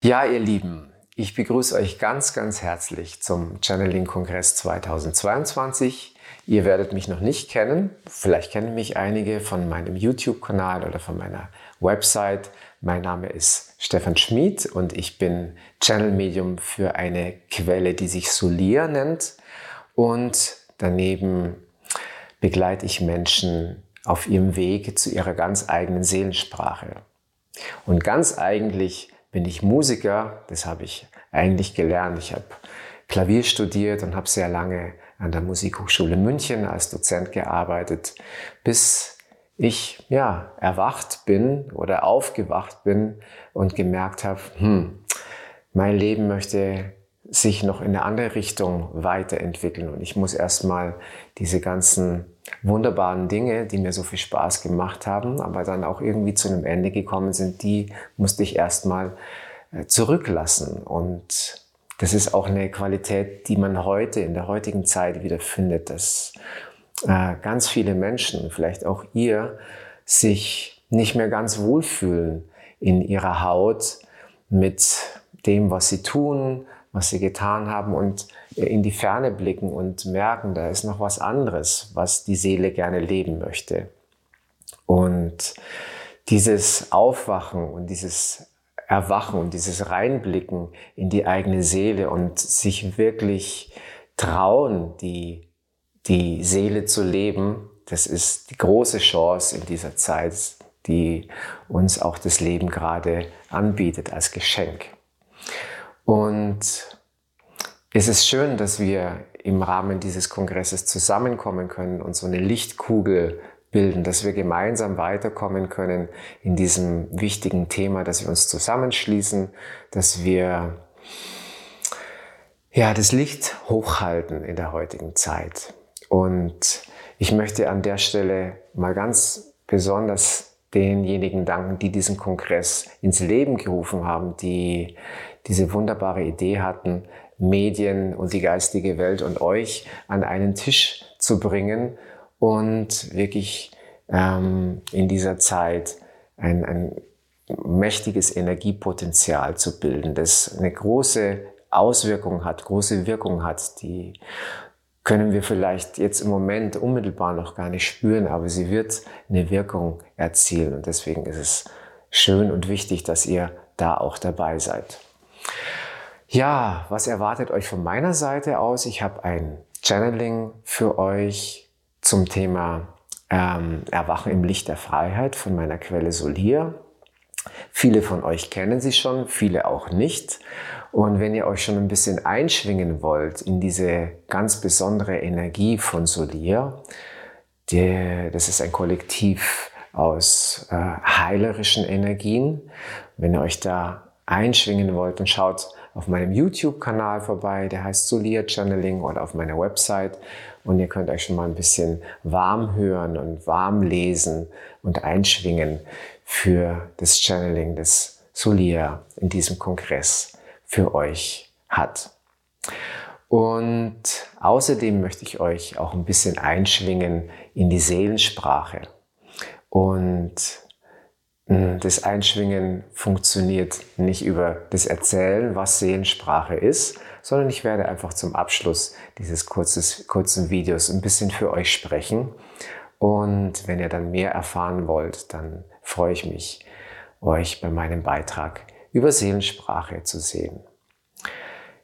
Ja, ihr Lieben, ich begrüße euch ganz, ganz herzlich zum Channeling-Kongress 2022. Ihr werdet mich noch nicht kennen. Vielleicht kennen mich einige von meinem YouTube-Kanal oder von meiner Website. Mein Name ist Stefan Schmid und ich bin Channel-Medium für eine Quelle, die sich Solir nennt. Und daneben begleite ich Menschen auf ihrem Weg zu ihrer ganz eigenen Seelensprache. Und ganz eigentlich bin ich Musiker, das habe ich eigentlich gelernt. Ich habe Klavier studiert und habe sehr lange an der Musikhochschule München als Dozent gearbeitet, bis ich ja erwacht bin oder aufgewacht bin und gemerkt habe, hm, mein Leben möchte sich noch in eine andere Richtung weiterentwickeln und ich muss erstmal diese ganzen wunderbaren Dinge, die mir so viel Spaß gemacht haben, aber dann auch irgendwie zu einem Ende gekommen sind, die musste ich erstmal äh, zurücklassen. Und das ist auch eine Qualität, die man heute, in der heutigen Zeit wieder findet, dass äh, ganz viele Menschen, vielleicht auch ihr, sich nicht mehr ganz wohlfühlen in ihrer Haut mit dem, was sie tun, was sie getan haben und in die Ferne blicken und merken, da ist noch was anderes, was die Seele gerne leben möchte. Und dieses Aufwachen und dieses Erwachen und dieses Reinblicken in die eigene Seele und sich wirklich trauen, die, die Seele zu leben, das ist die große Chance in dieser Zeit, die uns auch das Leben gerade anbietet als Geschenk. Und es ist schön, dass wir im Rahmen dieses Kongresses zusammenkommen können und so eine Lichtkugel bilden, dass wir gemeinsam weiterkommen können in diesem wichtigen Thema, dass wir uns zusammenschließen, dass wir ja, das Licht hochhalten in der heutigen Zeit. Und ich möchte an der Stelle mal ganz besonders denjenigen danken, die diesen Kongress ins Leben gerufen haben, die diese wunderbare Idee hatten, Medien und die geistige Welt und euch an einen Tisch zu bringen und wirklich ähm, in dieser Zeit ein, ein mächtiges Energiepotenzial zu bilden, das eine große Auswirkung hat, große Wirkung hat, die können wir vielleicht jetzt im Moment unmittelbar noch gar nicht spüren, aber sie wird eine Wirkung erzielen und deswegen ist es schön und wichtig, dass ihr da auch dabei seid. Ja, was erwartet euch von meiner Seite aus? Ich habe ein Channeling für euch zum Thema ähm, Erwachen im Licht der Freiheit von meiner Quelle Solir. Viele von euch kennen sie schon, viele auch nicht. Und wenn ihr euch schon ein bisschen einschwingen wollt in diese ganz besondere Energie von Solir, die, das ist ein Kollektiv aus äh, heilerischen Energien. Wenn ihr euch da einschwingen wollt, dann schaut auf meinem YouTube-Kanal vorbei, der heißt Solia Channeling oder auf meiner Website und ihr könnt euch schon mal ein bisschen warm hören und warm lesen und einschwingen für das Channeling, das Solia in diesem Kongress für euch hat. Und außerdem möchte ich euch auch ein bisschen einschwingen in die Seelensprache. Und das Einschwingen funktioniert nicht über das Erzählen, was Seelensprache ist, sondern ich werde einfach zum Abschluss dieses kurzes, kurzen Videos ein bisschen für euch sprechen. Und wenn ihr dann mehr erfahren wollt, dann freue ich mich, euch bei meinem Beitrag über Seelensprache zu sehen.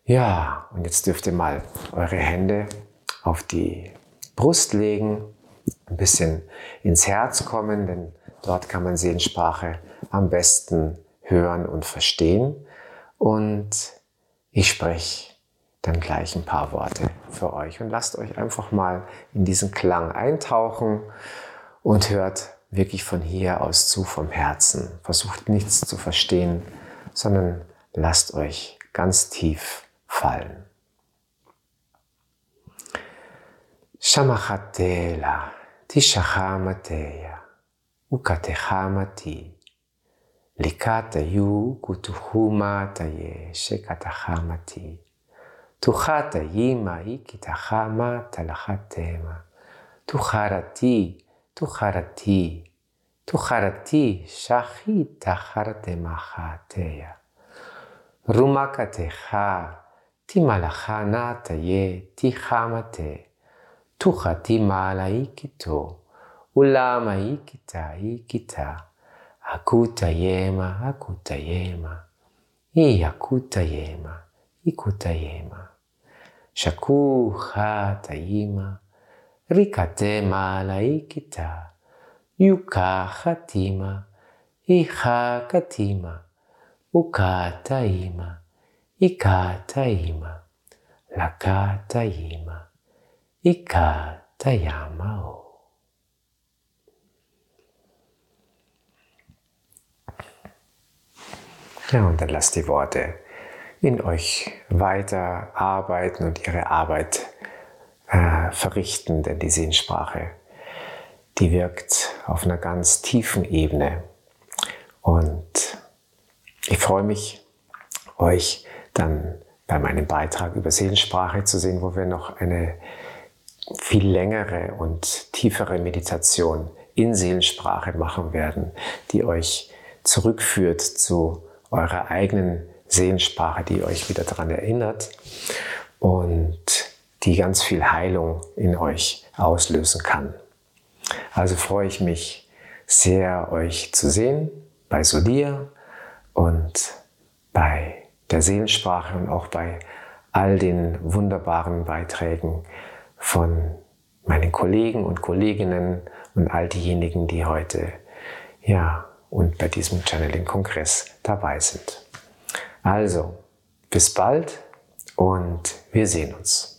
Ja, und jetzt dürft ihr mal eure Hände auf die Brust legen, ein bisschen ins Herz kommen, denn Dort kann man Seelensprache am besten hören und verstehen. Und ich spreche dann gleich ein paar Worte für euch und lasst euch einfach mal in diesen Klang eintauchen und hört wirklich von hier aus zu vom Herzen. Versucht nichts zu verstehen, sondern lasst euch ganz tief fallen. Shamachatela, Tishachamateya. ukatehama Likata yu kutuhuma taye shekatahama ti. Tuhata yima ikitahama talahatema. Tuharati, tuharati, tuharati shahi taharatema hateya. Rumakateha timalahana taye tihamate. Tuhati malaikito. Ulama ikita, ikita. Akuta yema, akuta yema. I akuta yema, ikuta yema. Shaku ha tayima. Rikatema la ikita. Yuka hatima. Iha katima. Ukata ima. Ikata ima. Lakata ima. Ikata yama o. Ja, und dann lasst die Worte in euch weiter arbeiten und ihre Arbeit äh, verrichten, denn die Sehensprache, die wirkt auf einer ganz tiefen Ebene. Und ich freue mich, euch dann bei meinem Beitrag über Seelensprache zu sehen, wo wir noch eine viel längere und tiefere Meditation in Seelensprache machen werden, die euch zurückführt zu eurer eigenen Seelensprache, die euch wieder daran erinnert und die ganz viel Heilung in euch auslösen kann. Also freue ich mich sehr, euch zu sehen bei Solia und bei der Seelensprache und auch bei all den wunderbaren Beiträgen von meinen Kollegen und Kolleginnen und all diejenigen, die heute ja und bei diesem Channeling-Kongress dabei sind. Also, bis bald und wir sehen uns.